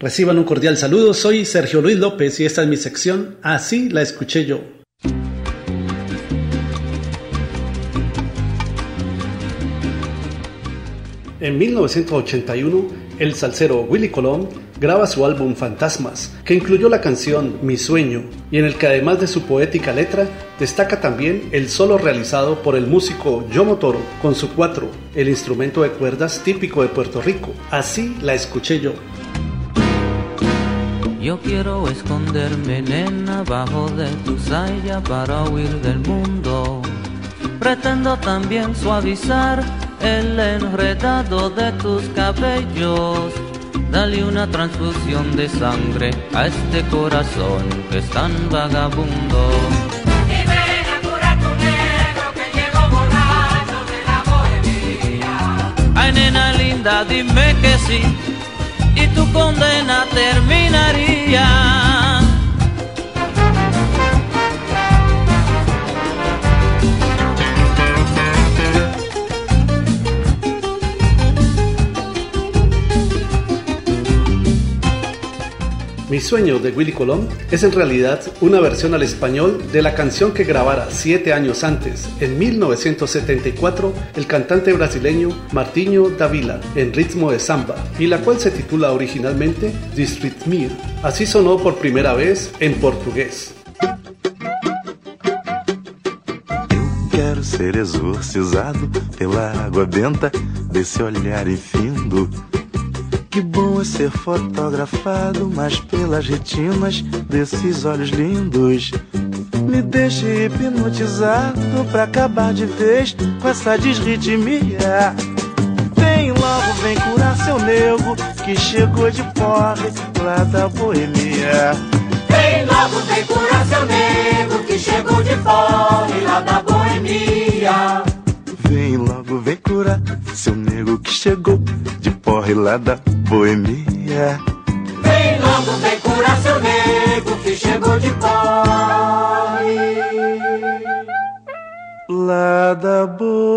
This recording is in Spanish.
Reciban un cordial saludo, soy Sergio Luis López y esta es mi sección Así la escuché yo. En 1981, el salsero Willy Colón graba su álbum Fantasmas, que incluyó la canción Mi Sueño, y en el que además de su poética letra, destaca también el solo realizado por el músico Yomo Toro con su cuatro, el instrumento de cuerdas típico de Puerto Rico. Así la escuché yo. Yo quiero esconderme, nena, bajo de tu saya para huir del mundo. Pretendo también suavizar el enredado de tus cabellos. Dale una transfusión de sangre a este corazón que es tan vagabundo. Y ven a curar tu negro que llegó borracho de la bohemia. Ay, nena linda, dime que sí, y tu condena terminaría. yeah. Mi sueño de Willy Colón es en realidad una versión al español de la canción que grabara siete años antes, en 1974, el cantante brasileño Martinho Davila, en ritmo de samba, y la cual se titula originalmente Distritmir. Así sonó por primera vez en portugués. Quero ser exorcizado pela água benta desse olhar infindo. Que bom é ser fotografado, mas pelas retinas desses olhos lindos. Me deixe hipnotizado pra acabar de vez com essa desritmia. Vem logo, vem curar seu nego que chegou de porre lá da boemia. Vem logo, vem curar seu nego que chegou de fora lá da boemia. Vem logo, vem curar seu nego que chegou de porre lá da boemia. Vem logo, vem curar seu nego que chegou de fora. Lá da boemia.